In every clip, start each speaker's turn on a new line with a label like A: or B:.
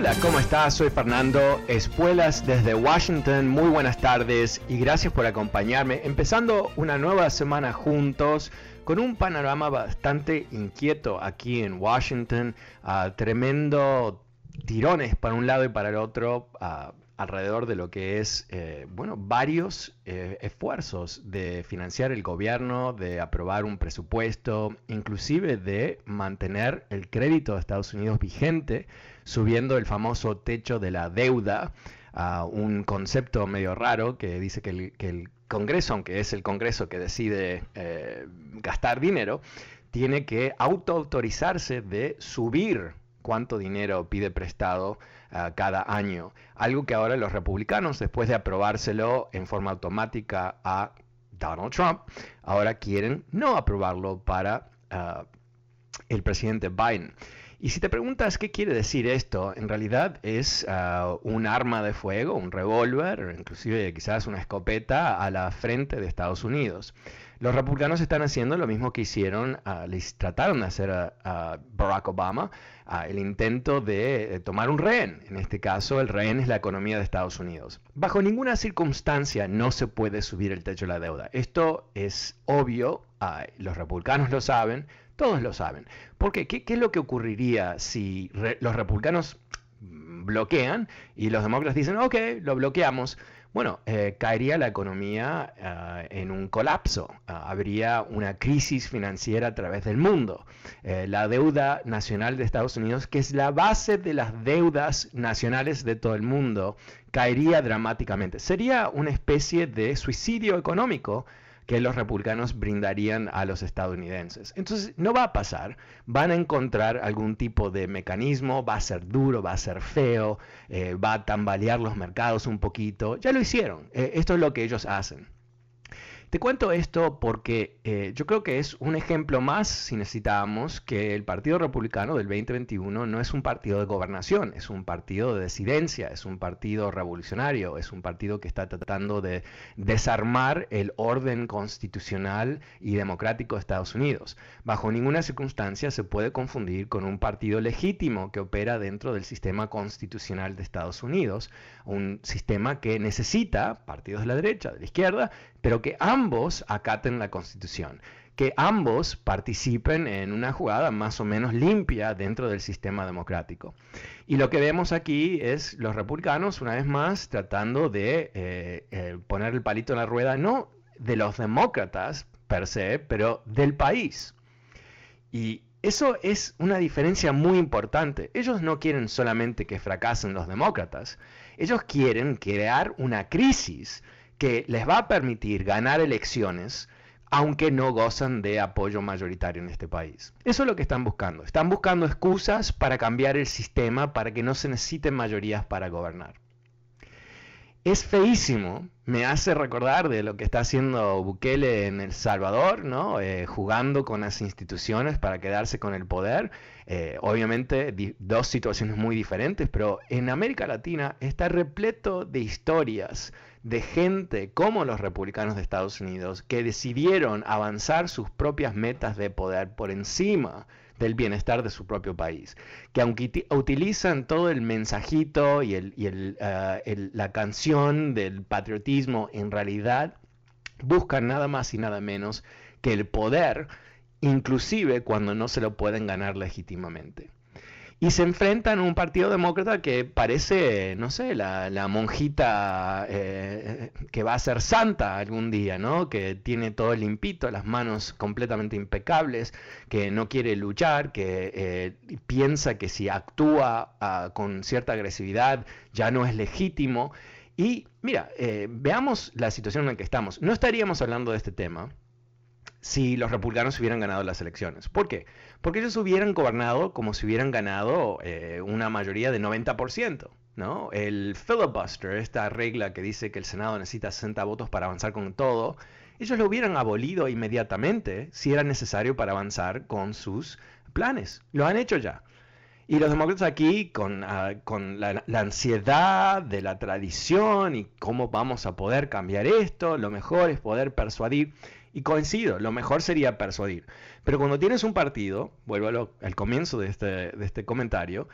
A: Hola, ¿cómo estás? Soy Fernando Espuelas desde Washington. Muy buenas tardes y gracias por acompañarme. Empezando una nueva semana juntos con un panorama bastante inquieto aquí en Washington. Uh, tremendo tirones para un lado y para el otro. Uh, alrededor de lo que es, eh, bueno, varios eh, esfuerzos de financiar el gobierno, de aprobar un presupuesto, inclusive de mantener el crédito de Estados Unidos vigente, subiendo el famoso techo de la deuda, uh, un concepto medio raro que dice que el, que el, Congreso, aunque es el Congreso que decide eh, gastar dinero, tiene que autoautorizarse de subir cuánto dinero pide prestado cada año. Algo que ahora los republicanos, después de aprobárselo en forma automática a Donald Trump, ahora quieren no aprobarlo para uh, el presidente Biden. Y si te preguntas qué quiere decir esto, en realidad es uh, un arma de fuego, un revólver, inclusive quizás una escopeta a la frente de Estados Unidos. Los republicanos están haciendo lo mismo que hicieron, uh, les trataron de hacer a, Barack Obama, uh, el intento de, de, tomar un rehén. En este caso, el rehén es la economía de Estados Unidos. Bajo ninguna circunstancia no se puede subir el techo de la deuda. Esto es obvio, los republicanos lo saben, todos lo saben. ¿Por qué? ¿Qué, qué es lo que ocurriría si re, los republicanos bloquean y los demócratas dicen, ok, lo bloqueamos? Bueno, eh, caería la economía uh, en un colapso, uh, habría una crisis financiera a través del mundo. Eh, la deuda nacional de Estados Unidos, que es la base de las deudas nacionales de todo el mundo, caería dramáticamente. Sería una especie de suicidio económico que los republicanos brindarían a los estadounidenses. Entonces, no va a pasar. Van a encontrar algún tipo de mecanismo, va a ser duro, va a ser feo, eh, va a tambalear los mercados un poquito. Ya lo hicieron. Eh, esto es lo que ellos hacen. Te cuento esto porque eh, yo creo que es un ejemplo más, si necesitábamos, que el Partido Republicano del 2021 no es un partido de gobernación, es un partido de disidencia, es un partido revolucionario, es un partido que está tratando de desarmar el orden constitucional y democrático de Estados Unidos. Bajo ninguna circunstancia se puede confundir con un partido legítimo que opera dentro del sistema constitucional de Estados Unidos, un sistema que necesita partidos de la derecha, de la izquierda, pero que ambos acaten la Constitución, que ambos participen en una jugada más o menos limpia dentro del sistema democrático. Y lo que vemos aquí es los republicanos, una vez más, tratando de eh, eh, poner el palito en la rueda, no de los demócratas per se, pero del país. Y eso es una diferencia muy importante. Ellos no quieren solamente que fracasen los demócratas, ellos quieren crear una crisis que les va a permitir ganar elecciones aunque no gozan de apoyo mayoritario en este país. Eso es lo que están buscando. Están buscando excusas para cambiar el sistema para que no se necesiten mayorías para gobernar. Es feísimo, me hace recordar de lo que está haciendo Bukele en El Salvador, ¿no? Eh, jugando con las instituciones para quedarse con el poder. Eh, obviamente dos situaciones muy diferentes, pero en América Latina está repleto de historias de gente como los republicanos de Estados Unidos que decidieron avanzar sus propias metas de poder por encima del bienestar de su propio país, que aunque utilizan todo el mensajito y, eh, la canción del patriotismo, en realidad buscan nada más y nada menos que el poder, inclusive cuando no se lo pueden ganar legítimamente y se enfrentan a un partido demócrata que parece, no sé, la, monjita eh, que va a ser santa algún día, ¿no? Que tiene todo limpito, las manos completamente impecables, que no quiere luchar, que eh, piensa que si actúa ah, con cierta agresividad ya no es legítimo. Y mira, eh, veamos la situación en la que estamos. No estaríamos hablando de este tema si los republicanos hubieran ganado las elecciones. ¿Por qué? Porque ellos hubieran gobernado como si hubieran ganado eh, una mayoría de 90%. ¿no? El filibuster, esta regla que dice que el Senado necesita 60 votos para avanzar con todo, ellos lo hubieran abolido inmediatamente si era necesario para avanzar con sus planes. Lo han hecho ya. Y los demócratas aquí, con, ah, la, ansiedad de la tradición y cómo vamos a poder cambiar esto, lo mejor es poder persuadir. Y coincido, lo mejor sería persuadir. Pero cuando tienes un partido, vuelvo al comienzo este, de este, comentario,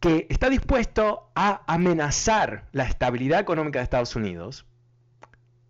A: que está dispuesto a amenazar la estabilidad económica de Estados Unidos,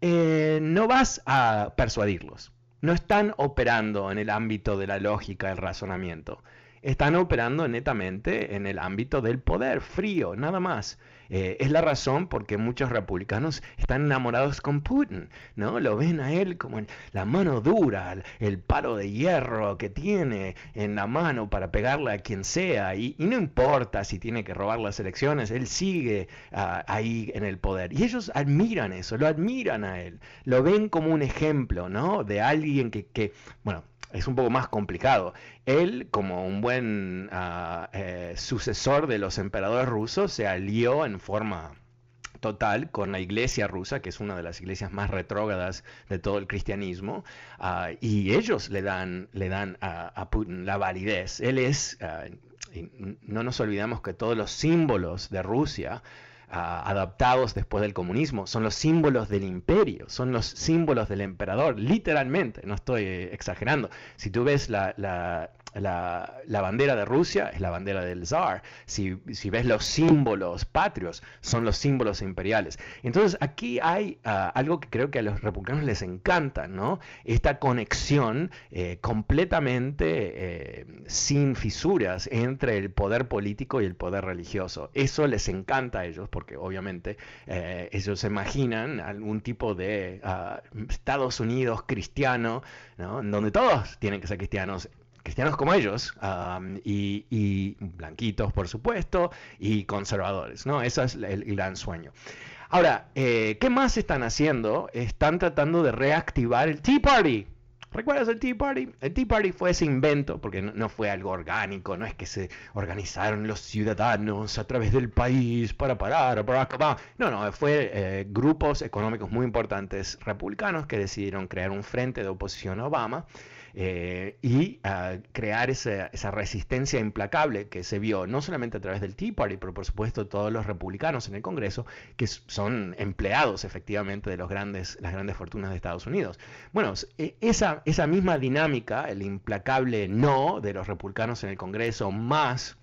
A: eh, no vas a persuadirlos. No están operando en el ámbito de la lógica, el razonamiento. Están operando netamente en el ámbito del poder, frío, nada más. Eh, es la razón por que muchos republicanos están enamorados con Putin, ¿no? Lo ven a él como la mano dura, el, palo de hierro que tiene en la mano para pegarle a quien sea, y, no importa si tiene que robar las elecciones, él sigue ah, ahí en el poder. Y ellos admiran eso, lo admiran a él, lo ven como un ejemplo, ¿no? De alguien que, que bueno, es un poco más complicado. Él, como un buen ah, eh, sucesor de los emperadores rusos, se alió en forma total con la iglesia rusa, que es una de las iglesias más retrógradas de todo el cristianismo, ah, y ellos le dan, le dan a, Putin la validez. Él es, ah, no nos olvidemos que todos los símbolos de Rusia adaptados después del comunismo, son los símbolos del imperio, son los símbolos del emperador, literalmente, no estoy exagerando. Si tú ves la, la, bandera de Rusia es la bandera del zar. Si, ves los símbolos patrios, son los símbolos imperiales. Entonces aquí hay ah, algo que creo que a los republicanos les encanta, ¿no? Esta conexión eh, completamente eh, sin fisuras entre el poder político y el poder religioso. Eso les encanta a ellos porque obviamente eh, ellos imaginan algún tipo de ah, Estados Unidos cristiano, ¿no? donde todos tienen que ser cristianos cristianos como ellos, y, blanquitos, por supuesto, y conservadores, ¿no? Ese es el, gran sueño. Ahora, eh, ¿qué más están haciendo? Están tratando de reactivar el Tea Party. ¿Recuerdas el Tea Party? El Tea Party fue ese invento, porque no, fue algo orgánico, no es que se organizaron los ciudadanos a través del país para parar a Barack Obama. No, no, fue eh, grupos económicos muy importantes republicanos que decidieron crear un frente de oposición a Obama eh, y ah, crear esa, resistencia implacable que se vio no solamente a través del Tea Party, pero por supuesto todos los republicanos en el Congreso, que son empleados efectivamente de los grandes, las grandes fortunas de Estados Unidos. Bueno, e, esa, misma dinámica, el implacable no de los republicanos en el Congreso, más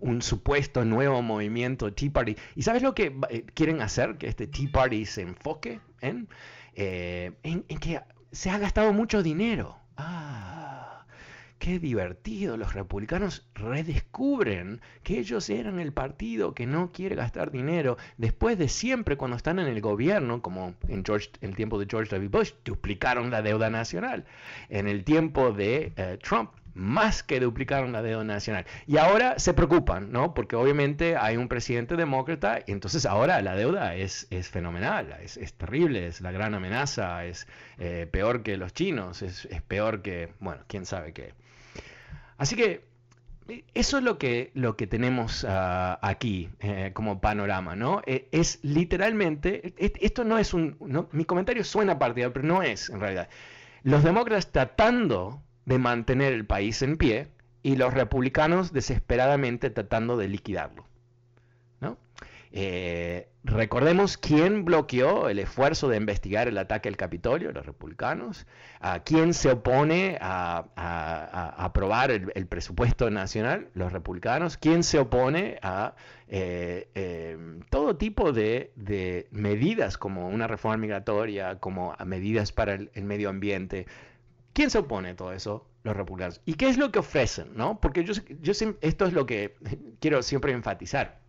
A: un supuesto nuevo movimiento Tea Party. ¿Y sabes lo que eh, quieren hacer? Que este Tea Party se enfoque en, eh, en que se ha gastado mucho dinero. Ah, qué divertido. Los republicanos redescubren que ellos eran el partido que no quiere gastar dinero. Después de siempre, cuando están en el gobierno, como en, George, el tiempo de George W. Bush, duplicaron la deuda nacional. En el tiempo de eh, Trump, más que duplicaron la deuda nacional. Y ahora se preocupan, ¿no? Porque obviamente hay un presidente demócrata y entonces ahora la deuda es, es fenomenal, es, es, terrible, es la gran amenaza, es eh, peor que los chinos, es, peor que, bueno, quién sabe qué. Así que eh, eso es lo que, lo que tenemos ah, aquí eh, como panorama, ¿no? es literalmente, esto no es un, mi comentario suena partidario, pero no es en realidad. Los demócratas tratando de mantener el país en pie y los republicanos desesperadamente tratando de liquidarlo. ¿no? Eh, recordemos quién bloqueó el esfuerzo de investigar el ataque al Capitolio, los republicanos, a quién se opone a, aprobar el, presupuesto nacional, los republicanos, quién se opone a eh, eh, todo tipo de, medidas como una reforma migratoria, como medidas para el, medio ambiente. ¿Quién se opone a todo eso? Los republicanos. ¿Y qué es lo que ofrecen? ¿no? Porque yo, yo, esto es lo que quiero siempre enfatizar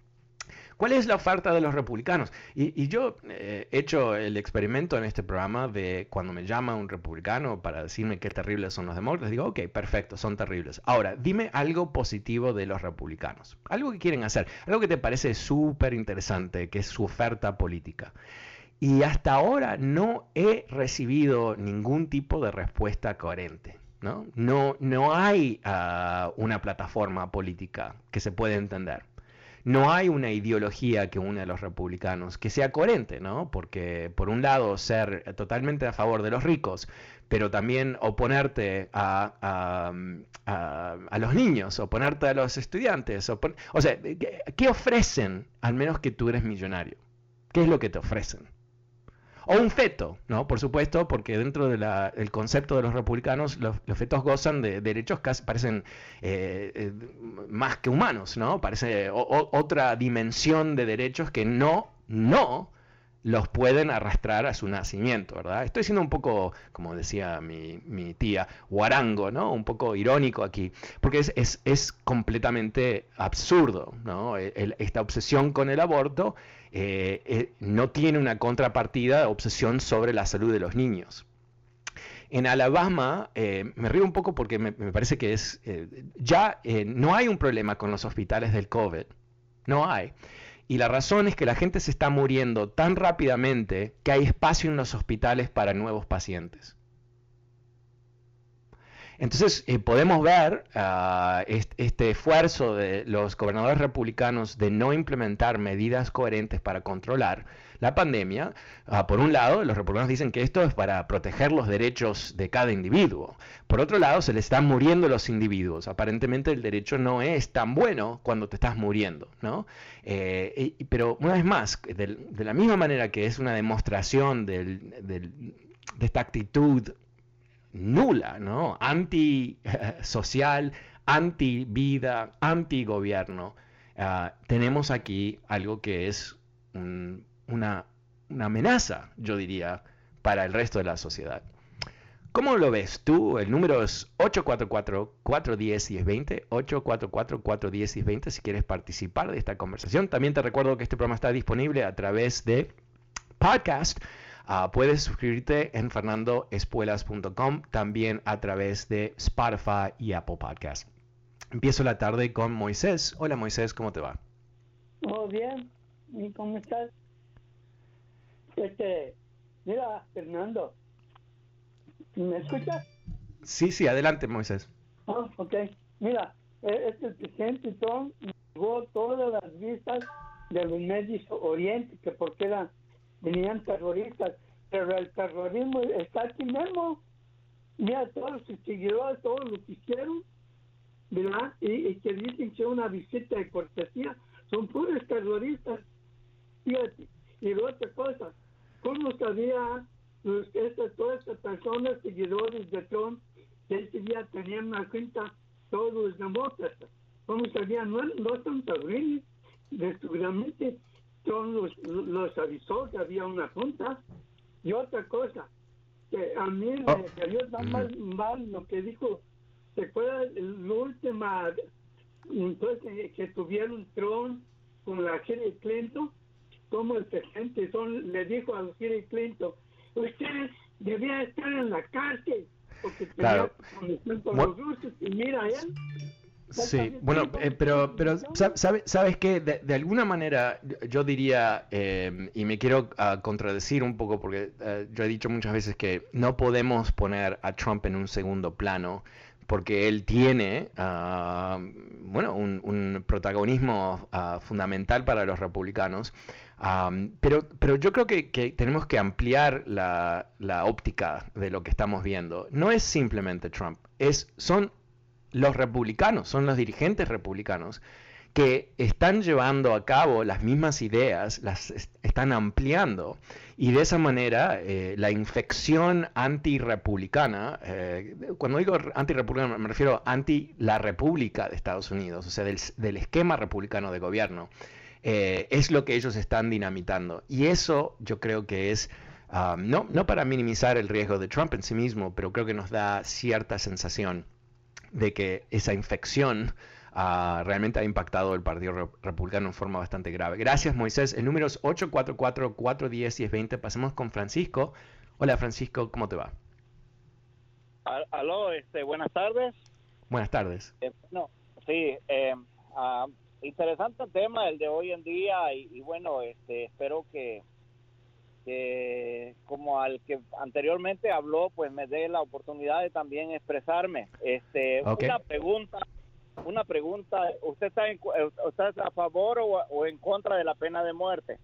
A: ¿Cuál es la oferta de los republicanos? Y, yo eh, he hecho el experimento en este programa de cuando me llama un republicano para decirme qué terribles son los demócratas, digo, ok, perfecto, son terribles. Ahora, dime algo positivo de los republicanos, algo que quieren hacer, algo que te parece súper interesante, que es su oferta política. Y hasta ahora no he recibido ningún tipo de respuesta coherente. No, no, no hay ah, una plataforma política que se pueda entender no hay una ideología que une a los republicanos que sea coherente, ¿no? Porque por un lado ser totalmente a favor de los ricos, pero también oponerte a, los niños, oponerte a los estudiantes. o sea, ¿qué ofrecen al menos que tú eres millonario? ¿Qué es lo que te ofrecen? O un feto, ¿no? Por supuesto, porque dentro del concepto de los republicanos, los, fetos gozan de derechos que parecen eh, eh, más que humanos, ¿no? Parece otra dimensión de derechos que no, no los pueden arrastrar a su nacimiento, ¿verdad? Estoy siendo un poco, como decía mi, tía, guarango, ¿no? Un poco irónico aquí, porque es, es, completamente absurdo, ¿no? esta obsesión con el aborto eh, eh, no tiene una contrapartida, obsesión sobre la salud de los niños. En Alabama, eh, me río un poco porque me, me parece que es, ya no hay un problema con los hospitales del COVID, no hay. Y la razón es que la gente se está muriendo tan rápidamente que hay espacio en los hospitales para nuevos pacientes. Entonces eh, podemos ver ah, este, esfuerzo de los gobernadores republicanos de no implementar medidas coherentes para controlar la pandemia. Ah, por un lado, los republicanos dicen que esto es para proteger los derechos de cada individuo. Por otro lado, se le están muriendo los individuos. Aparentemente el derecho no es tan bueno cuando te estás muriendo, ¿no? Eh, pero una vez más, de, la misma manera que es una demostración de esta actitud nula, ¿no? Antisocial, anti-vida, anti-gobierno. Ah, tenemos aquí algo que es una, amenaza, yo diría, para el resto de la sociedad. ¿Cómo lo ves tú? El número es 844-410-1020, 844-410-1020 si quieres participar de esta conversación. También te recuerdo que este programa está disponible a través de podcast Ah, puedes suscribirte en fernandoespuelas.com, también a través de Spotify y Apple Podcast. Empiezo la tarde con Moisés. Hola Moisés, ¿cómo te va?
B: Muy bien, ¿y cómo estás? Este, mira, Fernando, ¿me escuchas?
A: Sí, sí, adelante Moisés.
B: Ah, ok. Mira, e, este presidente Trump llevó todas las vistas de los medios oriente, que porque eran venían terroristas, pero el terrorismo está aquí mismo. Mira, todos sus seguidores, todos lo que hicieron, ¿verdad? Y, que dicen que una visita de cortesía, son puros terroristas. Fíjate. Y otra cosa, ¿cómo sabía los, todas estas personas, seguidores de Trump, que ese día tenían una cuenta todos los demócratas? ¿Cómo sabían? No, no son terroristas, seguramente John los, los avisó que había una junta. Y otra cosa, que a mí me oh. cayó tan mal, mal, lo que dijo, ¿se acuerda la última entonces, que tuvieron Trump con la Hillary Clinton? Como el presidente son, le dijo a Hillary Clinton, usted debía estar en la cárcel porque tenía con los rusos y mira él
A: Sí, bueno, eh, pero, pero ¿sabes, sabes que de, alguna manera yo diría, em, y me quiero ah, contradecir un poco porque eh, yo he dicho muchas veces que no podemos poner a Trump en un segundo plano porque él tiene, ah, bueno, un, protagonismo ah, fundamental para los republicanos. pero, pero yo creo que, que tenemos que ampliar la, la, óptica de lo que estamos viendo. No es simplemente Trump, es, son los republicanos, son los dirigentes republicanos que están llevando a cabo las mismas ideas, las están ampliando y de esa manera eh, la infección antirepublicana, eh, cuando digo antirepublicana me refiero anti la República de Estados Unidos, o sea, del, esquema republicano de gobierno, eh, es lo que ellos están dinamitando. Y eso yo creo que es, ah, no, no para minimizar el riesgo de Trump en sí mismo, pero creo que nos da cierta sensación de que esa infección realmente ha impactado el Partido Republicano en forma bastante grave. Gracias, Moisés. El número es 844-410-1020. Pasemos con Francisco. Hola, Francisco, ¿cómo te va?
C: Aló, este, buenas tardes.
A: Buenas tardes.
C: Eh, no, sí, eh, ah, interesante tema el de hoy en día y, bueno, este, espero que, que como al que anteriormente habló, pues me dé la oportunidad de también expresarme. Este, una pregunta una pregunta, ¿usted está, eh, a favor o, en contra de la pena de muerte?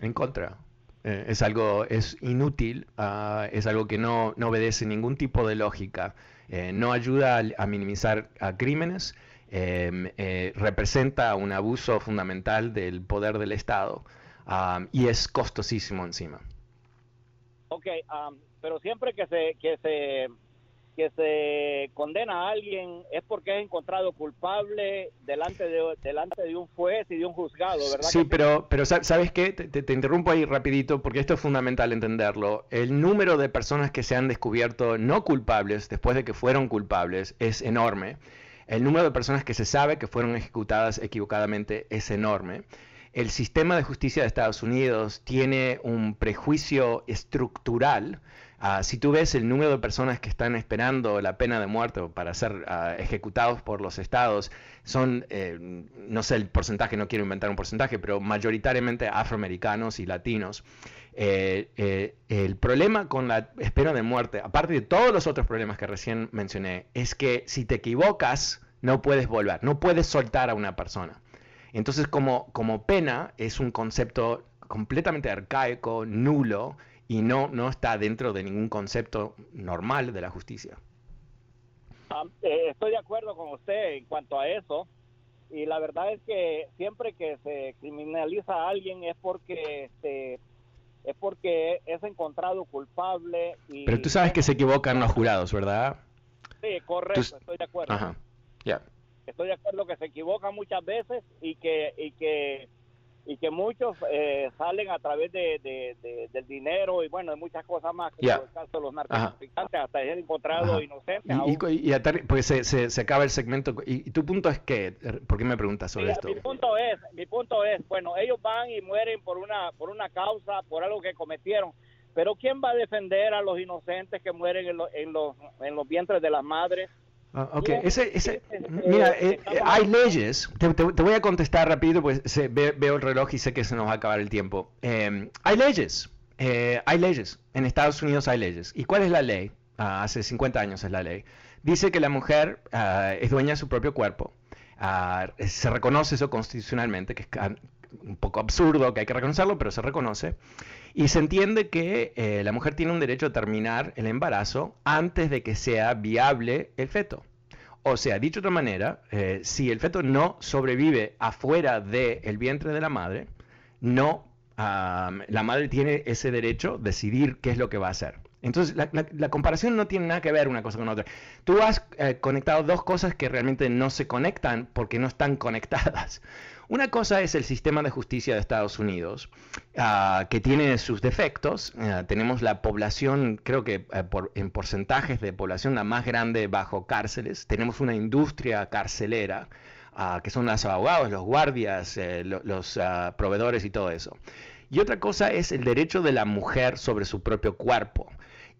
A: En contra. Eh, es algo, es inútil, ah, es algo que no, no, obedece ningún tipo de lógica, eh, no ayuda a, minimizar a crímenes, em, representa un abuso fundamental del poder del Estado ah, y es costosísimo encima.
C: Ok, ah, pero siempre que se, que se que se condena a alguien es porque es encontrado culpable delante de, delante de un juez y de un juzgado, ¿verdad?
A: Sí, pero, pero ¿sabes qué? Te, interrumpo ahí rapidito porque esto es fundamental entenderlo. El número de personas que se han descubierto no culpables después de que fueron culpables es enorme. El número de personas que se sabe que fueron ejecutadas equivocadamente es enorme. El sistema de justicia de Estados Unidos tiene un prejuicio estructural Ah, si tú ves el número de personas que están esperando la pena de muerte para ser ah, ejecutados por los estados, son, eh, no sé el porcentaje, no quiero inventar un porcentaje, pero mayoritariamente afroamericanos y latinos. Eh, eh, el problema con la espera de muerte, aparte de todos los otros problemas que recién mencioné, es que si te equivocas, no puedes volver, no puedes soltar a una persona. Entonces, como, como pena, es un concepto completamente arcaico, nulo, y no, no está dentro de ningún concepto normal de la justicia.
C: Ah, eh, estoy de acuerdo con usted en cuanto a eso y la verdad es que siempre que se criminaliza a alguien es porque este, es porque es encontrado culpable y
A: pero tú sabes que se equivocan los jurados verdad
C: sí correcto estoy de acuerdo
A: Ajá. ya
C: estoy de acuerdo que se equivocan muchas veces y que y que y que muchos eh, salen a través de, del dinero y bueno, de muchas cosas más, como el caso de los narcotraficantes, hasta ser encontrado inocente.
A: Y, pues se, se, acaba el segmento. ¿Y, tu punto es qué? ¿Por qué me preguntas sobre esto?
C: Mi punto es, mi punto es, bueno, ellos van y mueren por una, por una causa, por algo que cometieron. Pero ¿quién va a defender a los inocentes que mueren en, en, los, en los vientres de las madres?
A: Ah, ok, ese, ese, mira, eh, eh, hay leyes, te, voy a contestar rápido, pues veo el reloj y sé que se nos va a acabar el tiempo. Em, hay leyes, eh, hay leyes, en Estados Unidos hay leyes. ¿Y cuál es la ley? Ah, hace 50 años es la ley. Dice que la mujer ah, es dueña de su propio cuerpo. se reconoce eso constitucionalmente, que es un poco absurdo, que hay que reconocerlo, pero se reconoce. Y se entiende que eh, la mujer tiene un derecho a terminar el embarazo antes de que sea viable el feto. O sea, dicho de otra manera, eh, si el feto no sobrevive afuera del vientre de la madre, no, la madre tiene ese derecho a decidir qué es lo que va a hacer. Entonces, la, comparación no tiene nada que ver una cosa con otra. Tú has eh, conectado dos cosas que realmente no se conectan porque no están conectadas. Una cosa es el sistema de justicia de Estados Unidos, ah, que tiene sus defectos. Ah, tenemos la población, creo que eh, en porcentajes de población la más grande bajo cárceles. Tenemos una industria carcelera, ah, que son los abogados, los guardias, eh, los proveedores y todo eso. Y otra cosa es el derecho de la mujer sobre su propio cuerpo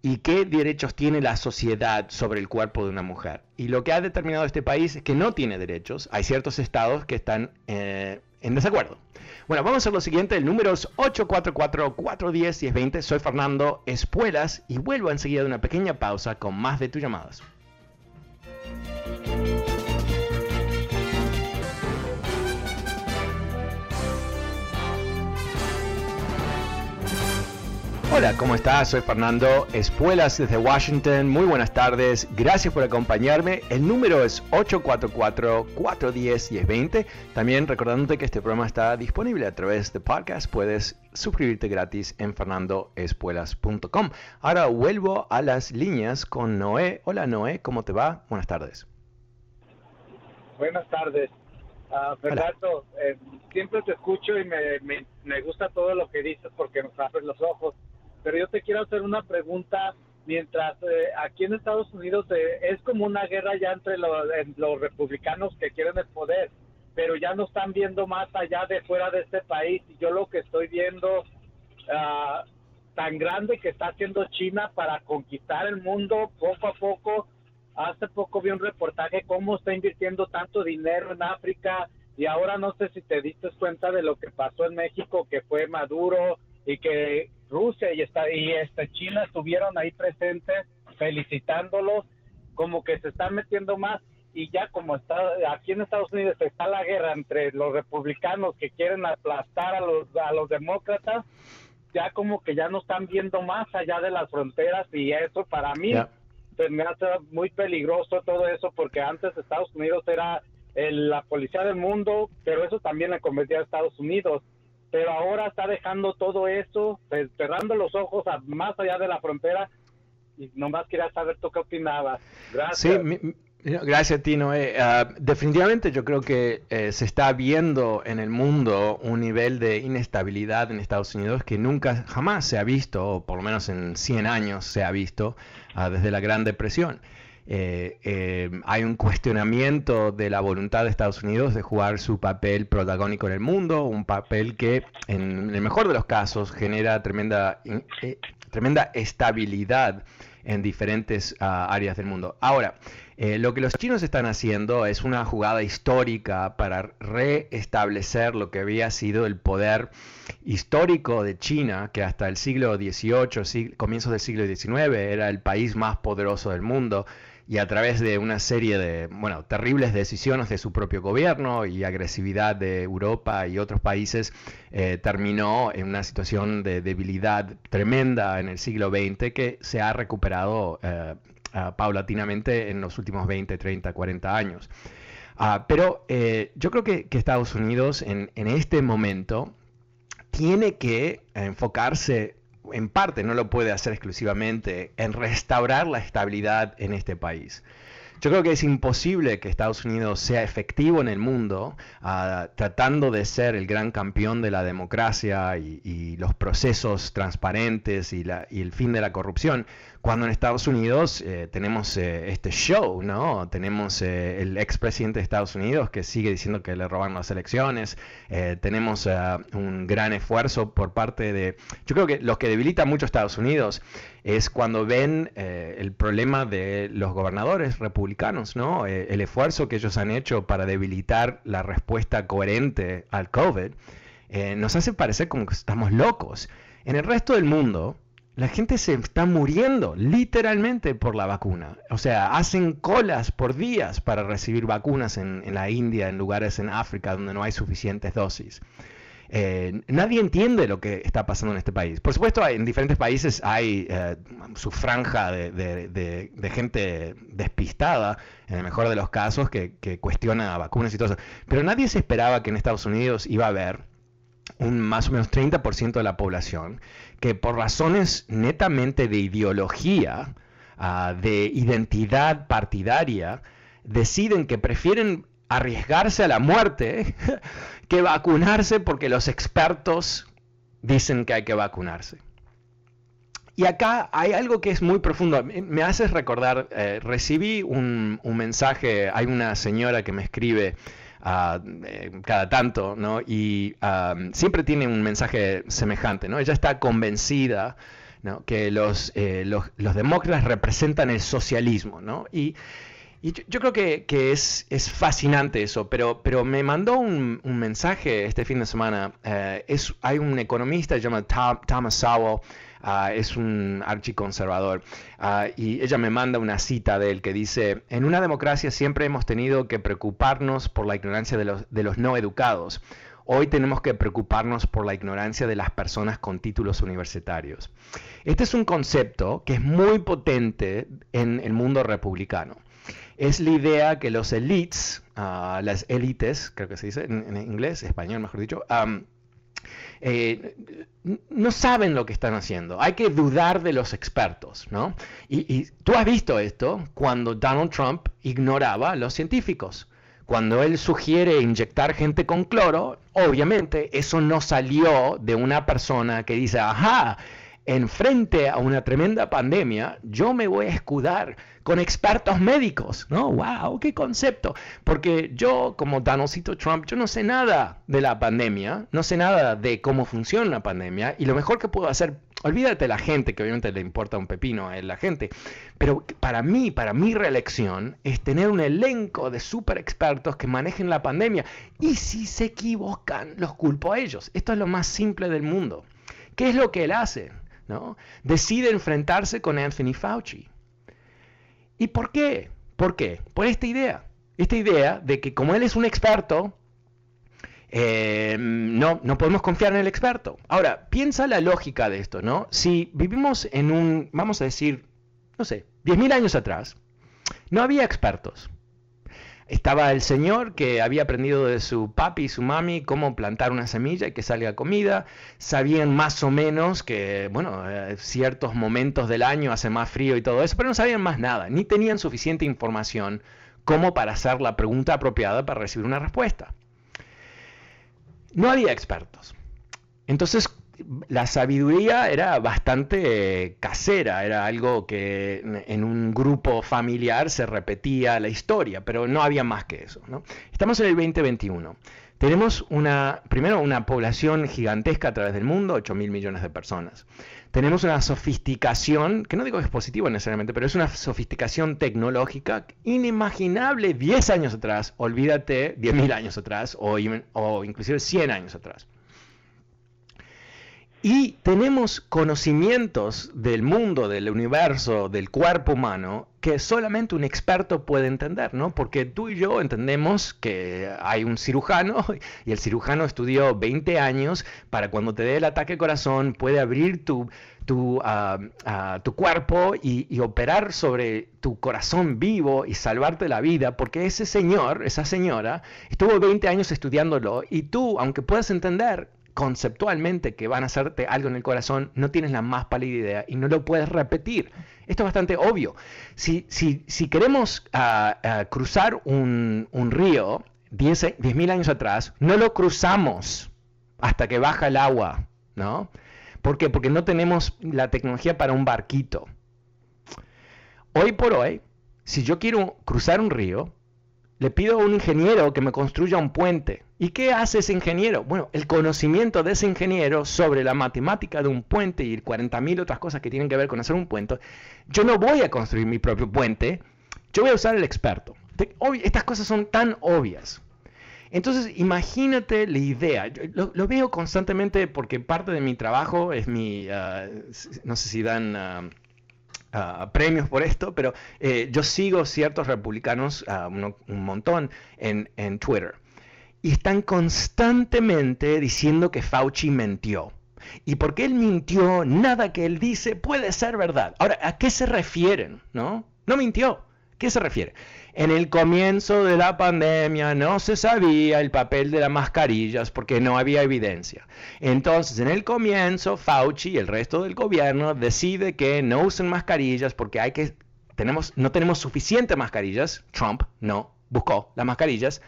A: y qué derechos tiene la sociedad sobre el cuerpo de una mujer. Y lo que ha determinado este país es que no tiene derechos. Hay ciertos estados que están eh, en desacuerdo. Bueno, vamos a lo siguiente. El número es 844-410-1020. Soy Fernando Espuelas y vuelvo enseguida de una pequeña pausa con más de tus llamadas. Hola, ¿cómo estás? Soy Fernando Espuelas desde Washington. Muy buenas tardes. Gracias por acompañarme. El número es 844-410-1020. También recordándote que este programa está disponible a través de podcast. Puedes suscribirte gratis en fernandoespuelas.com. Ahora vuelvo a las líneas con Noé. Hola Noé, ¿cómo te va? Buenas tardes.
D: Buenas tardes. Uh, Fernando, eh, siempre te escucho y me, me, me gusta todo lo que dices porque nos abres los ojos pero yo te quiero hacer una pregunta. Mientras eh, aquí en Estados Unidos eh, es como una guerra ya entre los, republicanos que quieren el poder, pero ya no están viendo más allá de fuera de este país. Y yo lo que estoy viendo uh, tan grande que está haciendo China para conquistar el mundo poco a poco. Hace poco vi un reportaje cómo está invirtiendo tanto dinero en África y ahora no sé si te diste cuenta de lo que pasó en México, que fue Maduro y que Rusia y, esta, y este China estuvieron ahí presentes felicitándolos, como que se están metiendo más y ya como está aquí en Estados Unidos está la guerra entre los republicanos que quieren aplastar a los a los demócratas, ya como que ya no están viendo más allá de las fronteras y eso para mí me hace muy peligroso todo eso porque antes Estados Unidos era la policía del mundo, pero eso también le convertía a Estados Unidos pero ahora está dejando todo eso, pues, cerrando los ojos a, más allá de la frontera. Y nomás quería saber tú qué opinabas. Gracias.
A: Sí, gracias a ti, Noé. Uh, definitivamente yo creo que eh, se está viendo en el mundo un nivel de inestabilidad en Estados Unidos que nunca, jamás se ha visto, o por lo menos en 100 años se ha visto, uh, desde la Gran Depresión. Eh, eh, hay un cuestionamiento de la voluntad de Estados Unidos de jugar su papel protagónico en el mundo, un papel que en el mejor de los casos genera tremenda, eh, tremenda estabilidad en diferentes ah, áreas del mundo. Ahora, lo que los chinos están haciendo es una jugada histórica para reestablecer lo que había sido el poder histórico de China, que hasta el siglo XVIII, comienzos del siglo XIX, era el país más poderoso del mundo y a través de una serie de, bueno, terribles decisiones de su propio gobierno y agresividad de Europa y otros países, eh, terminó en una situación de debilidad tremenda en el siglo XX que se ha recuperado eh, paulatinamente en los últimos 20, 30, 40 años. Ah, pero eh, yo creo que, Estados Unidos en este momento tiene que enfocarse en parte no lo puede hacer exclusivamente, en restaurar la estabilidad en este país. Yo creo que es imposible que Estados Unidos sea efectivo en el mundo uh, tratando de ser el gran campeón de la democracia y, los procesos transparentes y, el fin de la corrupción cuando en Estados Unidos eh, tenemos eh, este show, ¿no? Tenemos eh, el expresidente de Estados Unidos que sigue diciendo que le roban las elecciones, eh, tenemos un gran esfuerzo por parte de... Yo creo que lo que debilita mucho Estados Unidos es cuando ven el problema de los gobernadores republicanos, ¿no? el esfuerzo que ellos han hecho para debilitar la respuesta coherente al COVID nos hace parecer como que estamos locos. En el resto del mundo, la gente se está muriendo literalmente por la vacuna. O sea, hacen colas por días para recibir vacunas en, la India, en lugares en África donde no hay suficientes dosis. Eh, nadie entiende lo que está pasando en este país. Por supuesto, en diferentes países hay eh, su franja de, gente despistada, en el mejor de los casos, que, que cuestiona vacunas y todo eso. Pero nadie se esperaba que en Estados Unidos iba a haber un más o menos 30% de la población que por razones netamente de ideología, uh, de identidad partidaria, deciden que prefieren arriesgarse a la muerte que vacunarse porque los expertos dicen que hay que vacunarse. Y acá hay algo que es muy profundo. Me haces recordar, eh, recibí un, mensaje, hay una señora que me escribe eh, cada tanto, ¿no? Y siempre tiene un mensaje semejante, ¿no? Ella está convencida ¿no? que los, eh, los, demócratas representan el socialismo, ¿no? Y, y yo, creo que, que, es, es fascinante eso, pero, pero me mandó un, un mensaje este fin de semana. Eh, es, hay un economista, se llama Thomas Sowell, Ah, es un archiconservador. Uh, y ella me manda una cita de él que dice, en una democracia siempre hemos tenido que preocuparnos por la ignorancia de los, de los no educados. hoy tenemos que preocuparnos por la ignorancia de las personas con títulos universitarios. Este es un concepto que es muy potente en el mundo republicano. Es la idea que los elites, ah, las élites, creo que se dice en, inglés, español mejor dicho, eh, no saben lo que están haciendo. Hay que dudar de los expertos, ¿no? Y, tú has visto esto cuando Donald Trump ignoraba a los científicos. Cuando él sugiere inyectar gente con cloro, obviamente eso no salió de una persona que dice, ajá, enfrente a una tremenda pandemia, yo me voy a escudar con expertos médicos, ¿no? ¡Wow! ¡Qué concepto! Porque yo, como Donaldcito Trump, yo no sé nada de la pandemia, no sé nada de cómo funciona la pandemia, y lo mejor que puedo hacer, olvídate la gente, que obviamente le importa un pepino a la gente, pero para mí, para mi reelección, es tener un elenco de super expertos que manejen la pandemia, y si se equivocan, los culpo a ellos. Esto es lo más simple del mundo. ¿Qué es lo que él hace? Decide enfrentarse con Anthony Fauci. ¿Y por qué? ¿Por qué? Por esta idea. Esta idea de que como él es un experto, eh, no, no podemos confiar en el experto. Ahora, piensa la lógica de esto, ¿no? Si vivimos en un, vamos a decir, no sé, 10.000 años atrás, no había expertos. Estaba el señor que había aprendido de su papi y su mami cómo plantar una semilla y que salga comida. Sabían más o menos que, bueno, eh, ciertos momentos del año hace más frío y todo eso, pero no sabían más nada, ni tenían suficiente información como para hacer la pregunta apropiada para recibir una respuesta. No había expertos. Entonces, la sabiduría era bastante casera, era algo que en un grupo familiar se repetía la historia, pero no había más que eso. Estamos en el 2021. Tenemos una, primero una población gigantesca a través del mundo, 8 mil millones de personas. Tenemos una sofisticación, que no digo que es positivo necesariamente, pero es una sofisticación tecnológica inimaginable 10 años atrás, olvídate 10 mil años atrás o, o inclusive 100 años atrás. Y tenemos conocimientos del mundo, del universo, del cuerpo humano que solamente un experto puede entender, ¿no? Porque tú y yo entendemos que hay un cirujano y el cirujano estudió 20 años para cuando te dé el ataque al corazón puede abrir tu, tu, ah, ah, tu cuerpo y, y, operar sobre tu corazón vivo y salvarte la vida, porque ese señor, esa señora, estuvo 20 años estudiándolo y tú, aunque puedas entender conceptualmente que van a hacerte algo en el corazón, no tienes la más pálida idea y no lo puedes repetir. Esto es bastante obvio. Si, si, si queremos ah, ah, cruzar un, un río 10.000 años atrás, no lo cruzamos hasta que baja el agua, ¿no? ¿Por qué? Porque no tenemos la tecnología para un barquito. Hoy por hoy, si yo quiero cruzar un río, le pido a un ingeniero que me construya un puente. ¿Y qué hace ese ingeniero? Bueno, el conocimiento de ese ingeniero sobre la matemática de un puente y 40.000 otras cosas que tienen que ver con hacer un puente, yo no voy a construir mi propio puente, yo voy a usar el experto. Estas cosas son tan obvias. Entonces, imagínate la idea. lo, veo constantemente porque parte de mi trabajo es mi, ah, no sé si dan... Premios por esto, pero eh, yo sigo ciertos republicanos, un, montón, en, en Twitter. Y están constantemente diciendo que Fauci mintió. Y porque él mintió, nada que él dice puede ser verdad. Ahora, ¿a qué se refieren? No, no mintió. ¿Qué se refiere? En el comienzo de la pandemia no se sabía el papel de las mascarillas porque no había evidencia. Entonces, en el comienzo, Fauci y el resto del gobierno decide que no usen mascarillas porque hay que tenemos no tenemos suficientes mascarillas. Trump no buscó las mascarillas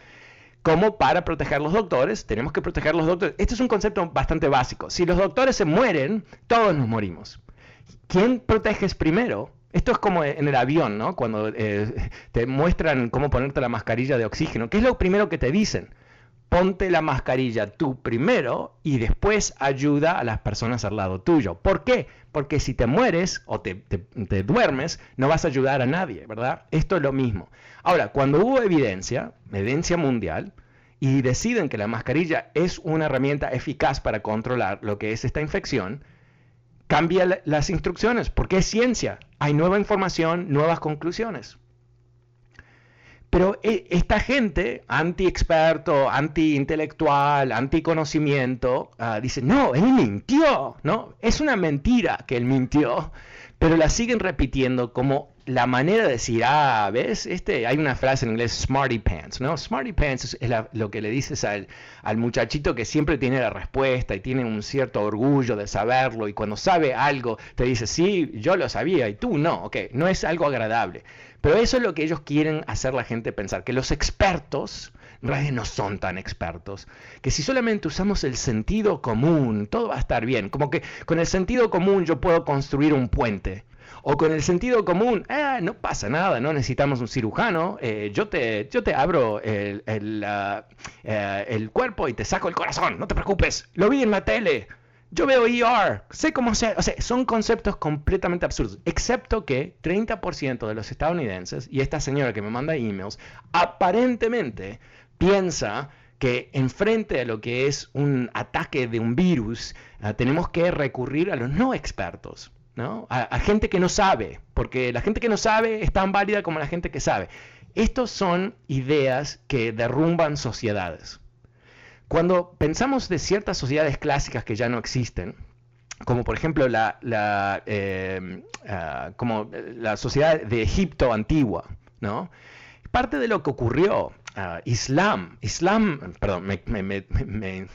A: como para proteger los doctores, tenemos que proteger los doctores. Este es un concepto bastante básico. Si los doctores se mueren, todos nos morimos. ¿Quién proteges primero? Esto es como en el avión, ¿no? Cuando eh, te muestran cómo ponerte la mascarilla de oxígeno. ¿Qué es lo primero que te dicen? Ponte la mascarilla tú primero y después ayuda a las personas al lado tuyo. ¿Por qué? Porque si te mueres o te, te duermes, no vas a ayudar a nadie, ¿verdad? Esto es lo mismo. Ahora, cuando hubo evidencia, evidencia mundial, y deciden que la mascarilla es una herramienta eficaz para controlar lo que es esta infección, cambia las instrucciones, porque es ciencia, hay nueva información, nuevas conclusiones. Pero eh, esta gente, anti-experto, anti-intelectual, anti-conocimiento, ah, dice, no, él mintió, ¿no? Es una mentira que él mintió, pero la siguen repitiendo como la manera de decir, ah, ¿ves? Este, hay una frase en inglés, smarty pants, ¿no? Smarty pants es, lo que le dices al, al, muchachito que siempre tiene la respuesta y tiene un cierto orgullo de saberlo y cuando sabe algo te dice, sí, yo lo sabía y tú no, ok, no es algo agradable. Pero eso es lo que ellos quieren hacer la gente pensar, que los expertos no son tan expertos, que si solamente usamos el sentido común, todo va a estar bien, como que con el sentido común yo puedo construir un puente. O con el sentido común, ah, no pasa nada, no necesitamos un cirujano, eh, yo, te, yo te abro el, el, eh, el cuerpo y te saco el corazón, no te preocupes, lo vi en la tele. Yo veo ER, sé cómo se... O sea, son conceptos completamente absurdos, excepto que 30% de los estadounidenses, y esta señora que me manda emails, aparentemente piensa que enfrente a lo que es un ataque de un virus, ah, tenemos que recurrir a los no expertos. A, gente que no sabe, porque la gente que no sabe es tan válida como la gente que sabe. Estos son ideas que derrumban sociedades. Cuando pensamos de ciertas sociedades clásicas que ya no existen, como por ejemplo la, eh, ah, como la sociedad de Egipto antigua, ¿no? parte de lo que ocurrió Uh, Islam, Islam, perdón, me, me, me,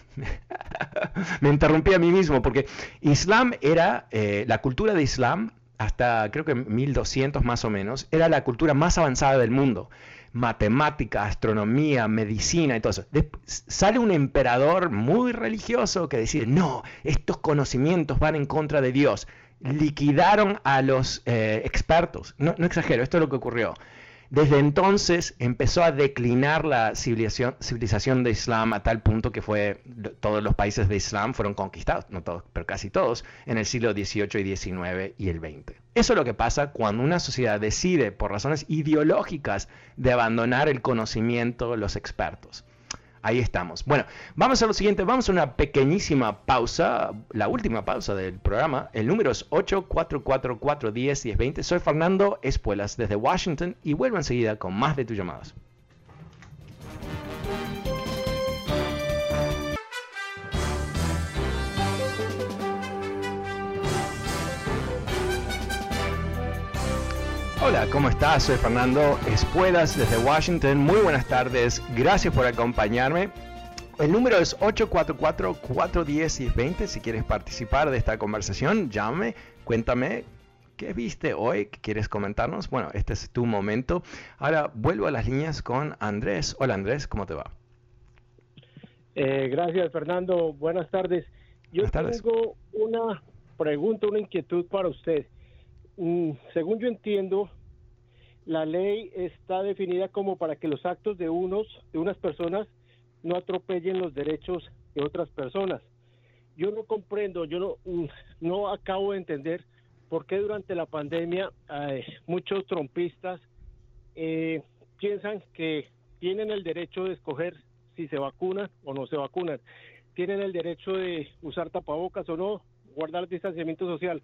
A: me, interrumpí a mí mismo porque Islam era, eh, la cultura de Islam, hasta creo que 1200 más o menos, era la cultura más avanzada del mundo. Matemática, astronomía, medicina y todo eso. sale un emperador muy religioso que decide, no, estos conocimientos van en contra de Dios. Liquidaron a los eh, expertos. No, no exagero, esto es lo que ocurrió. Desde entonces empezó a declinar la civilización, de Islam a tal punto que fue, todos los países de Islam fueron conquistados, no todos, pero casi todos, en el siglo XVIII y XIX y el XX. Eso es lo que pasa cuando una sociedad decide, por razones ideológicas, de abandonar el conocimiento, los expertos. Ahí estamos. Bueno, vamos a lo siguiente, vamos a una pequeñísima pausa, la última pausa del programa. El número es 844-410-1020. Soy Fernando Espuelas desde Washington y vuelvo enseguida con más de tus llamadas. Hola, ¿cómo estás? Soy Fernando Espuelas desde Washington. Muy buenas tardes. Gracias por acompañarme. El número es 844-410-1020. Si quieres participar de esta conversación, llame, cuéntame qué viste hoy, qué quieres comentarnos. Bueno, este es tu momento. Ahora vuelvo a las líneas con Andrés. Hola Andrés, ¿cómo te va?
E: Eh, gracias Fernando. Buenas tardes. Yo tengo una pregunta, una inquietud para usted. Mm, según yo entiendo, la ley está definida como para que los actos de unos, de unas personas, no atropellen los derechos de otras personas. Yo no comprendo, yo no, mm, no acabo de entender por qué durante la pandemia muchos trompistas eh, piensan que tienen el derecho de escoger si se vacunan o no se vacunan. Tienen el derecho de usar tapabocas o no, guardar distanciamiento social.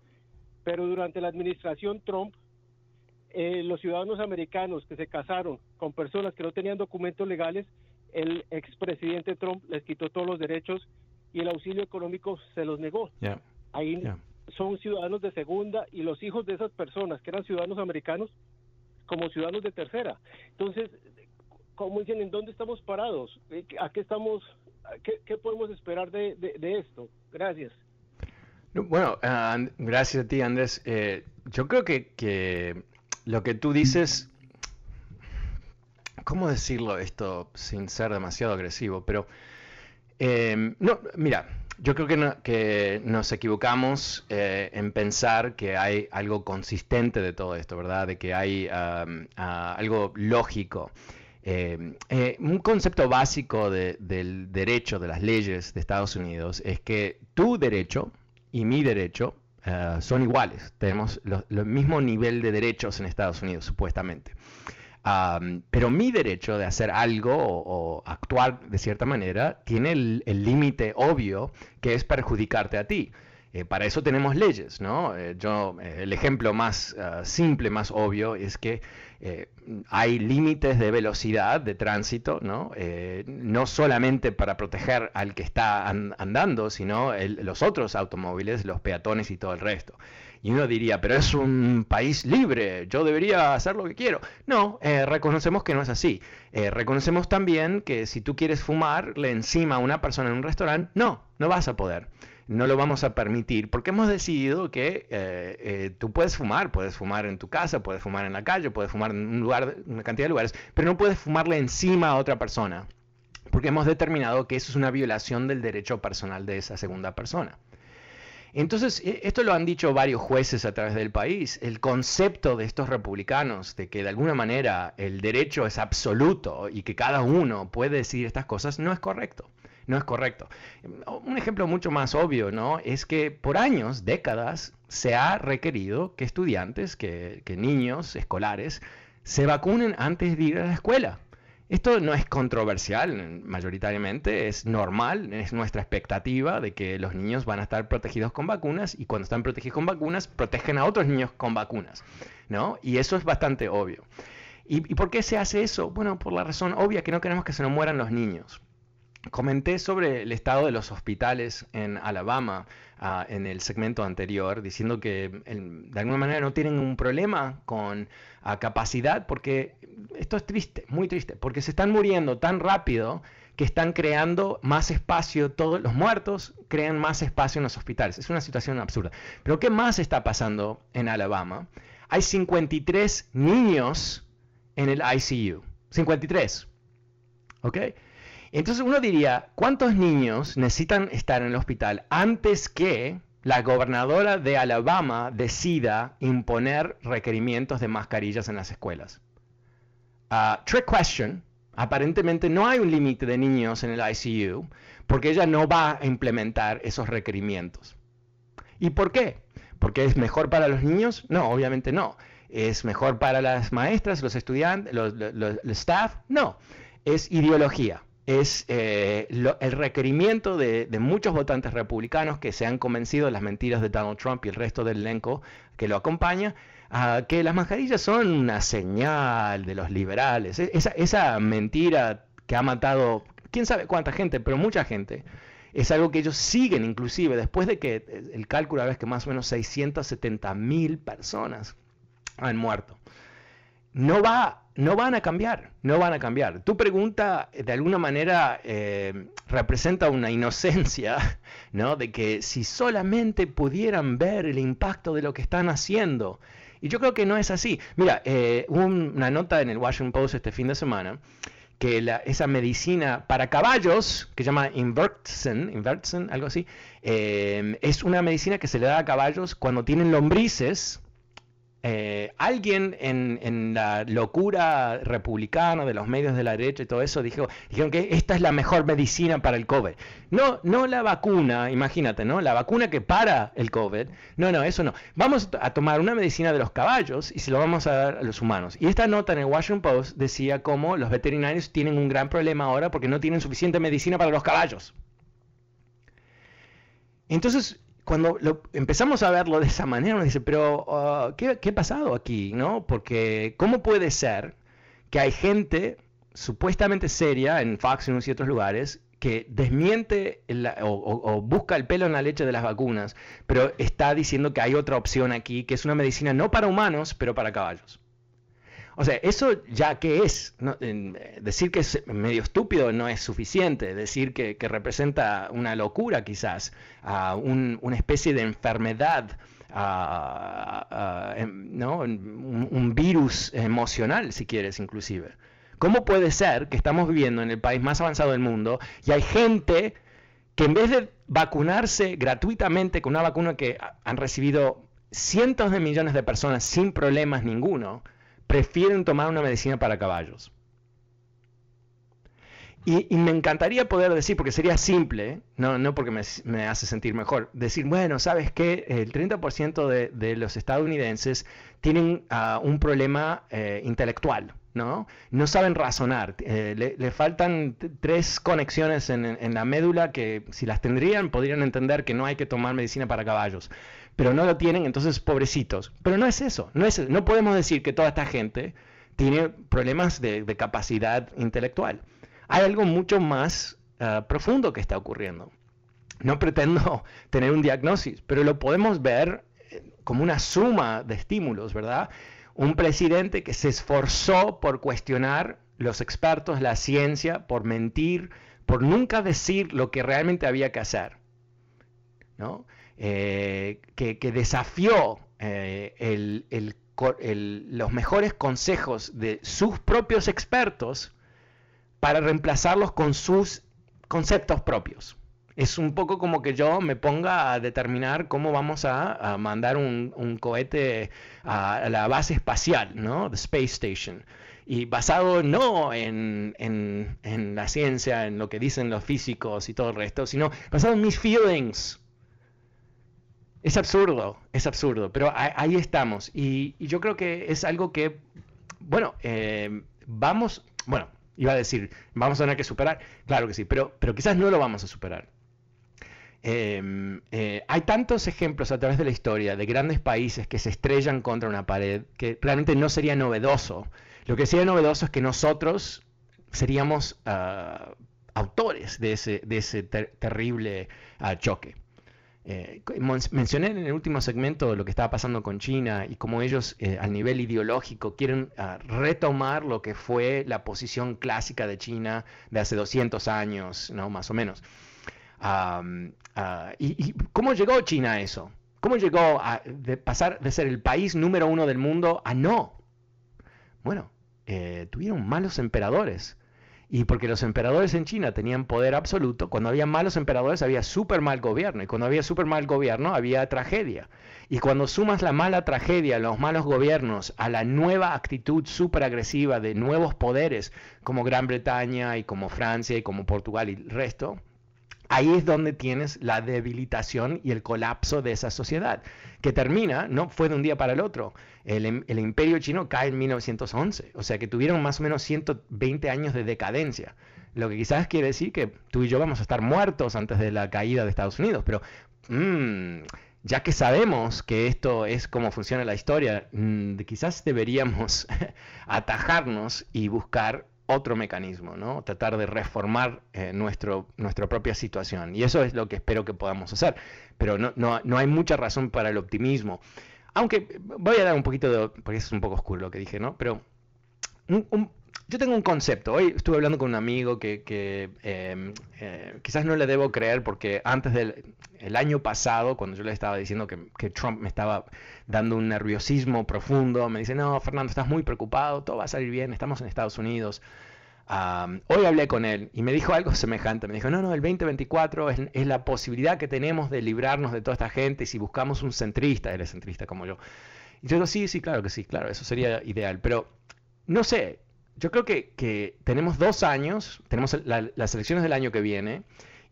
E: Pero durante la administración Trump eh, los ciudadanos americanos que se casaron con personas que no tenían documentos legales, el expresidente Trump les quitó todos los derechos y el auxilio económico se los negó. Ahí son ciudadanos de segunda y los hijos de esas personas que eran ciudadanos americanos como ciudadanos de tercera. Entonces, ¿cómo dicen en dónde estamos parados? Eh, ¿A qué estamos? qué, podemos esperar de, esto? Gracias.
A: Bueno, ah, gracias a ti, Andrés. Eh, yo creo que, que lo que tú dices, ¿cómo decirlo esto sin ser demasiado agresivo? Pero, em, no, mira, yo creo que, que nos equivocamos eh, en pensar que hay algo consistente de todo esto, ¿verdad? De que hay algo lógico. Em, eh, un concepto básico del derecho, de las leyes de Estados Unidos, es que tu derecho y mi derecho eh, son iguales. Tenemos el mismo nivel de derechos en Estados Unidos, supuestamente. pero mi derecho de hacer algo o, actuar de cierta manera tiene el límite obvio que es perjudicarte a ti. Eh, para eso tenemos leyes, ¿no? Eh, yo, el ejemplo más simple, más obvio, es que hay límites de velocidad de tránsito, ¿no? no solamente para proteger al que está andando, sino los otros automóviles, los peatones y todo el resto. Y uno diría, pero es un país libre, yo debería hacer lo que quiero. No, reconocemos que no es así. reconocemos también que si tú quieres fumarle encima a una persona en un restaurante, no, no vas a poder no lo vamos a permitir porque hemos decidido que eh, eh, tú puedes fumar, puedes fumar en tu casa, puedes fumar en la calle, puedes fumar en un lugar, una cantidad de lugares, pero no puedes fumarle encima a otra persona porque hemos determinado que eso es una violación del derecho personal de esa segunda persona. Entonces, e, esto lo han dicho varios jueces a través del país. El concepto de estos republicanos de que de alguna manera el derecho es absoluto y que cada uno puede decir estas cosas no es correcto no es correcto. Un ejemplo mucho más obvio, ¿no? Es que por años, décadas, se ha requerido que estudiantes, que, niños escolares, se vacunen antes de ir a la escuela. Esto no es controversial, mayoritariamente es normal, es nuestra expectativa de que los niños van a estar protegidos con vacunas y cuando están protegidos con vacunas protegen a otros niños con vacunas, ¿no? Y eso es bastante obvio. ¿Y, ¿Y por qué se hace eso? Bueno, por la razón obvia que no queremos que se nos mueran los niños. Comenté sobre el estado de los hospitales en Alabama ah, en el segmento anterior, diciendo que de alguna manera no tienen un problema con ah, capacidad, porque esto es triste, muy triste, porque se están muriendo tan rápido que están creando más espacio, todos los muertos crean más espacio en los hospitales. Es una situación absurda. Pero ¿qué más está pasando en Alabama? Hay 53 niños en el ICU. 53. ¿Ok? Entonces uno diría, ¿cuántos niños necesitan estar en el hospital antes que la gobernadora de Alabama decida imponer requerimientos de mascarillas en las escuelas? Uh, trick question. Aparentemente no hay un límite de niños en el ICU porque ella no va a implementar esos requerimientos. ¿Y por qué? ¿Porque es mejor para los niños? No, obviamente no. ¿Es mejor para las maestras, los estudiantes, los, el staff? No. Es ideología es eh, el requerimiento de, muchos votantes republicanos que se han convencido de las mentiras de Donald Trump y el resto del elenco que lo acompaña, que las mascarillas son una señal de los liberales. E, esa, esa mentira que ha matado, quién sabe cuánta gente, pero mucha gente, es algo que ellos siguen inclusive después de que el cálculo es que más o menos 670 mil personas han muerto. No va no van a cambiar, no van a cambiar. Tu pregunta de alguna manera eh, representa una inocencia, ¿no? De que si solamente pudieran ver el impacto de lo que están haciendo. Y yo creo que no es así. Mira, eh, una nota en el Washington Post este fin de semana que esa medicina para caballos, que se llama Invertsen algo así, eh, es una medicina que se le da a caballos cuando tienen lombrices eh, alguien en, la locura republicana de los medios de la derecha y todo eso dijo, dijeron que esta es la mejor medicina para el COVID. No, no la vacuna, imagínate, ¿no? La vacuna que para el COVID. No, no, eso no. Vamos a tomar una medicina de los caballos y se lo vamos a dar a los humanos. Y esta nota en el Washington Post decía cómo los veterinarios tienen un gran problema ahora porque no tienen suficiente medicina para los caballos. Entonces, cuando empezamos a verlo de esa manera, uno dice, pero uh, ¿qué, ha pasado aquí? ¿no? Porque ¿cómo puede ser que hay gente supuestamente seria en Fox y otros lugares que desmiente o, busca el pelo en la leche de las vacunas, pero está diciendo que hay otra opción aquí, que es una medicina no para humanos, pero para caballos? O sea, eso ya que es, decir que es medio estúpido no es suficiente, decir que, representa una locura quizás, una especie de enfermedad, em, ¿no? un, virus emocional si quieres inclusive. ¿Cómo puede ser que estamos viviendo en el país más avanzado del mundo y hay gente que en vez de vacunarse gratuitamente con una vacuna que han recibido cientos de millones de personas sin problemas ninguno, prefieren tomar una medicina para caballos. Y, me encantaría poder decir, porque sería simple, no, no porque me, hace sentir mejor, decir, bueno, ¿sabes qué? El 30% de, los estadounidenses tienen ah, un problema eh, intelectual, ¿no? No saben razonar. Eh, le, faltan tres conexiones en, en, la médula que si las tendrían podrían entender que no hay que tomar medicina para caballos. Pero no lo tienen, entonces pobrecitos. Pero no es eso. No, es, no podemos decir que toda esta gente tiene problemas de, capacidad intelectual. Hay algo mucho más ah, profundo que está ocurriendo. No pretendo tener un diagnóstico, pero lo podemos ver eh, como una suma de estímulos, ¿verdad? un presidente que se esforzó por cuestionar los expertos, la ciencia, por mentir, por nunca decir lo que realmente había que hacer, ¿no? Eh, que, desafió eh, los mejores consejos de sus propios expertos para reemplazarlos con sus conceptos propios es un poco como que yo me ponga a determinar cómo vamos a, mandar un, cohete a, la base espacial, ¿no? The Space Station. Y basado no en, la ciencia, en lo que dicen los físicos y todo el resto, sino basado en mis feelings. Es absurdo, es absurdo, pero ahí estamos. Y, yo creo que es algo que, bueno, eh, vamos, bueno, iba a decir, vamos a tener que superar, claro que sí, pero, pero quizás no lo vamos a superar. Em, eh, hay tantos ejemplos a través de la historia de grandes países que se estrellan contra una pared que realmente no sería novedoso. Lo que sería novedoso es que nosotros seríamos ah, autores de ese, terrible ah, choque. Eh, mencioné en el último segmento lo que estaba pasando con China y cómo ellos eh, a nivel ideológico quieren ah, retomar lo que fue la posición clásica de China de hace 200 años, ¿no? más o menos. y, cómo llegó China a eso? ¿Cómo llegó a pasar de ser el país número uno del mundo a no? Bueno, eh, tuvieron malos emperadores. Y porque los emperadores en China tenían poder absoluto, cuando había malos emperadores había súper mal gobierno. Y cuando había súper mal gobierno había tragedia. Y cuando sumas la mala tragedia, los malos gobiernos, a la nueva actitud súper agresiva de nuevos poderes como Gran Bretaña y como Francia y como Portugal y el resto, Ahí es donde tienes la debilitación y el colapso de esa sociedad, que termina, no fue de un día para el otro. El, imperio chino cae en 1911, o sea que tuvieron más o menos 120 años de decadencia. Lo que quizás quiere decir que tú y yo vamos a estar muertos antes de la caída de Estados Unidos, pero mm, ya que sabemos que esto es como funciona la historia, mm, quizás deberíamos atajarnos y buscar otro mecanismo, ¿no? Tratar de reformar eh, nuestro, nuestra propia situación. Y eso es lo que espero que podamos hacer. Pero no, no, no hay mucha razón para el optimismo. Aunque voy a dar un poquito de... porque es un poco oscuro lo que dije, ¿no? Pero yo tengo un concepto. Hoy estuve hablando con un amigo que, em, eh, quizás no le debo creer porque antes del el año pasado, cuando yo le estaba diciendo que, que, Trump me estaba dando un nerviosismo profundo, me dice, no, Fernando, estás muy preocupado, todo va a salir bien, estamos en Estados Unidos. hoy hablé con él y me dijo algo semejante. Me dijo, no, no, el 2024 es, es, la posibilidad que tenemos de librarnos de toda esta gente y si buscamos un centrista, él es centrista como yo. Y yo digo, sí, sí, claro que sí, claro, eso sería ideal. Pero no sé, yo creo que, que tenemos dos años, tenemos las elecciones del año que viene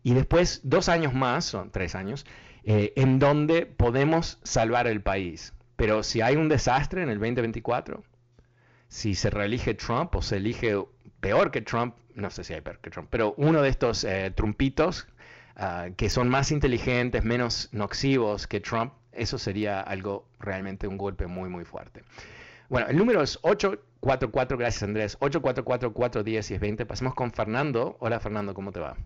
A: y después dos años más, son tres años, eh, en donde podemos salvar el país. Pero si hay un desastre en el 2024, si se reelige Trump o se elige peor que Trump, no sé si hay peor que Trump, pero uno de estos eh, trumpitos ah, que son más inteligentes, menos nocivos que Trump, eso sería algo realmente un golpe muy, muy fuerte. Bueno, el número es 844, gracias Andrés, 844-410-1020. Pasemos con Fernando. Hola Fernando, ¿cómo te va?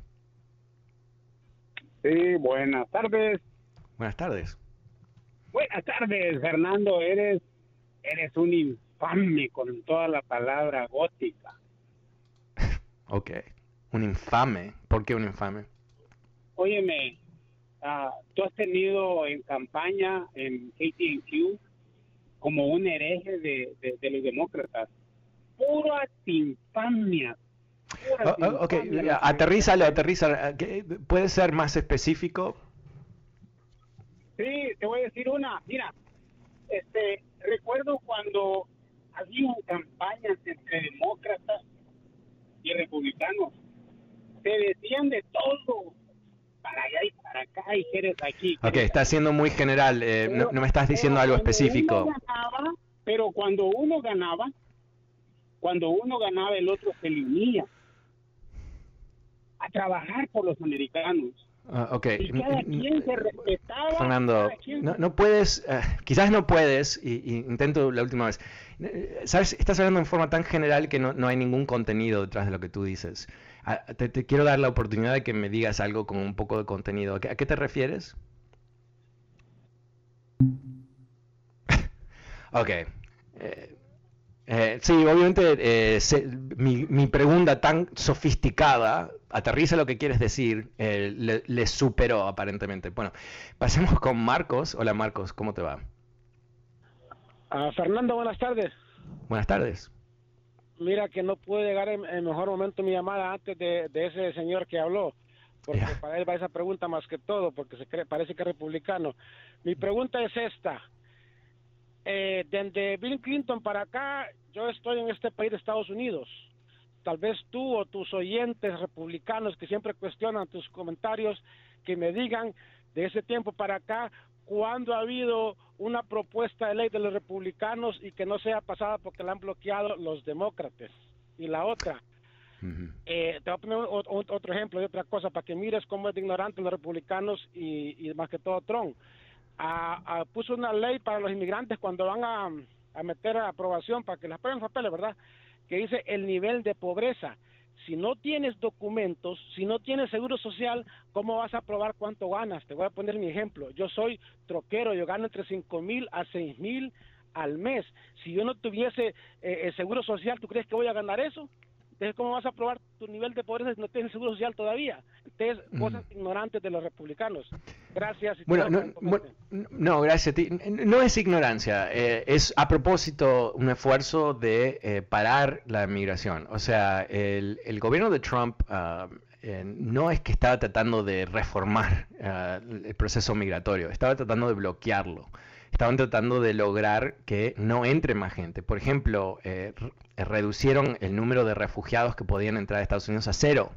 F: Sí, buenas tardes.
A: Buenas tardes.
F: Buenas tardes, Fernando. Eres, eres un infame con toda la palabra gótica.
A: ok, un infame. ¿Por qué un infame?
F: Óyeme, uh, tú has tenido en campaña en KTNQ como un hereje de, de, los demócratas. Puras infamias,
A: Oh, oh, ok, aterrízalo, aterriza. ¿Puede ser más específico?
F: Sí, te voy a decir una. Mira, este, recuerdo cuando había campañas entre demócratas y republicanos. Se decían de todo, para allá y para acá, y eres aquí.
A: Ok, está siendo muy general, eh, no, me estás diciendo algo específico.
F: pero cuando uno ganaba, Cuando uno ganaba, el otro se unía a trabajar por los americanos.
A: Uh, ok.
F: Y cada quien se respetaba.
A: Fernando, no, no, puedes, uh, quizás no puedes, y, y, intento la última vez. Sabes, estás hablando en forma tan general que no, no hay ningún contenido detrás de lo que tú dices. Uh, te, te, quiero dar la oportunidad de que me digas algo con un poco de contenido. ¿A qué, a qué te refieres? ok. Eh, eh, sí, obviamente eh, se, mi, mi, pregunta tan sofisticada, aterriza lo que quieres decir, eh, le, le, superó aparentemente. Bueno, pasemos con Marcos. Hola Marcos, ¿cómo te va?
G: Uh, Fernando, buenas tardes.
A: Buenas tardes.
G: Mira que no pude llegar en, en mejor momento mi llamada antes de, de, ese señor que habló, porque yeah. para él va esa pregunta más que todo, porque se cree, parece que es republicano. Mi pregunta es esta eh, desde Bill Clinton para acá, yo estoy en este país de Estados Unidos. Tal vez tú o tus oyentes republicanos que siempre cuestionan tus comentarios, que me digan de ese tiempo para acá, cuándo ha habido una propuesta de ley de los republicanos y que no sea pasada porque la han bloqueado los demócratas. Y la otra, uh -huh. eh, te voy a poner otro ejemplo de otra cosa para que mires cómo es de ignorante los republicanos y, y más que todo Trump a, a, puso una ley para los inmigrantes cuando van a, a meter a aprobación para que les aprueben papeles, ¿verdad? Que dice el nivel de pobreza. Si no tienes documentos, si no tienes seguro social, ¿cómo vas a probar cuánto ganas? Te voy a poner mi ejemplo. Yo soy troquero, yo gano entre 5 mil a 6 mil al mes. Si yo no tuviese eh, seguro social, ¿tú crees que voy a ganar eso? Entonces, ¿cómo vas a probar tu nivel de pobreza si no tienes seguro social todavía? Mm. cosas ignorantes de los republicanos. Gracias.
A: Bueno, no, no, gracias a ti. No es ignorancia, eh, es a propósito un esfuerzo de eh, parar la migración. O sea, el, el gobierno de Trump uh, eh, no es que estaba tratando de reformar uh, el proceso migratorio, estaba tratando de bloquearlo estaban tratando de lograr que no entre más gente. Por ejemplo, eh, reducieron el número de refugiados que podían entrar a Estados Unidos a cero.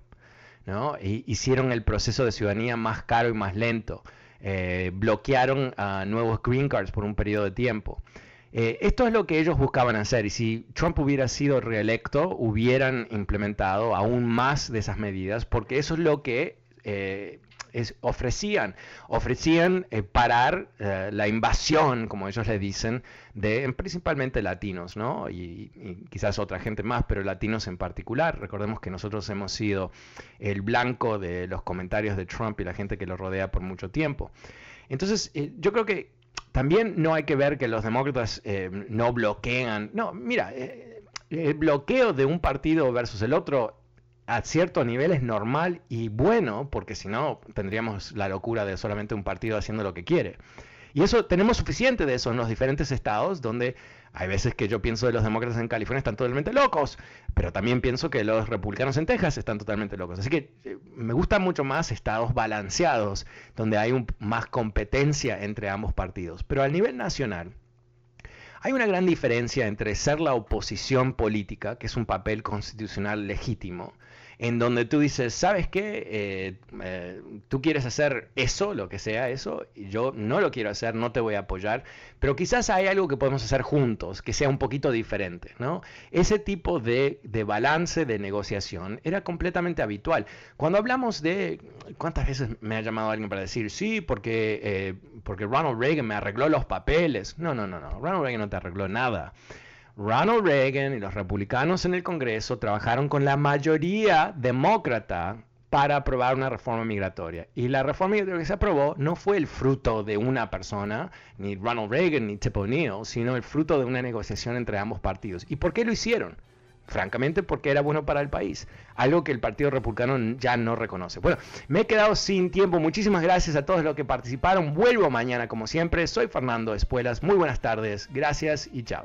A: ¿No? Hicieron el proceso de ciudadanía más caro y más lento. Eh, bloquearon a nuevos green cards por un periodo de tiempo. Eh, esto es lo que ellos buscaban hacer y si Trump hubiera sido reelecto, hubieran implementado aún más de esas medidas porque eso es lo que eh, es, ofrecían, ofrecían eh, parar eh, la invasión, como ellos le dicen, de principalmente latinos, ¿no? Y, quizás otra gente más, pero latinos en particular. Recordemos que nosotros hemos sido el blanco de los comentarios de Trump y la gente que lo rodea por mucho tiempo. Entonces, eh, yo creo que también no hay que ver que los demócratas no bloquean. No, mira, el bloqueo de un partido versus el otro a cierto nivel es normal y bueno, porque si no tendríamos la locura de solamente un partido haciendo lo que quiere. Y eso tenemos suficiente de eso en los diferentes estados donde hay veces que yo pienso de los demócratas en California están totalmente locos, pero también pienso que los republicanos en Texas están totalmente locos. Así que eh, me gustan mucho más estados balanceados, donde hay un, más competencia entre ambos partidos. Pero a nivel nacional, hay una gran diferencia entre ser la oposición política, que es un papel constitucional legítimo, en donde tú dices, ¿sabes qué? Eh, eh, tú quieres hacer eso, lo que sea eso, y yo no lo quiero hacer, no te voy a apoyar, pero quizás hay algo que podemos hacer juntos, que sea un poquito diferente, ¿no? Ese tipo de, de balance de negociación era completamente habitual. Cuando hablamos de, ¿cuántas veces me ha llamado alguien para decir, sí, porque, eh, porque Ronald Reagan me arregló los papeles? No, no, no, no, Ronald Reagan no te arregló nada. Ronald Reagan y los republicanos en el Congreso trabajaron con la mayoría demócrata para aprobar una reforma migratoria. Y la reforma migratoria que se aprobó no fue el fruto de una persona, ni Ronald Reagan ni Tip O'Neill, sino el fruto de una negociación entre ambos partidos. ¿Y por qué lo hicieron? Francamente, porque era bueno para el país. Algo que el Partido Republicano ya no reconoce. Bueno, me he quedado sin tiempo. Muchísimas gracias a todos los que participaron. Vuelvo mañana, como siempre. Soy Fernando Espuelas. Muy buenas tardes. Gracias y chao.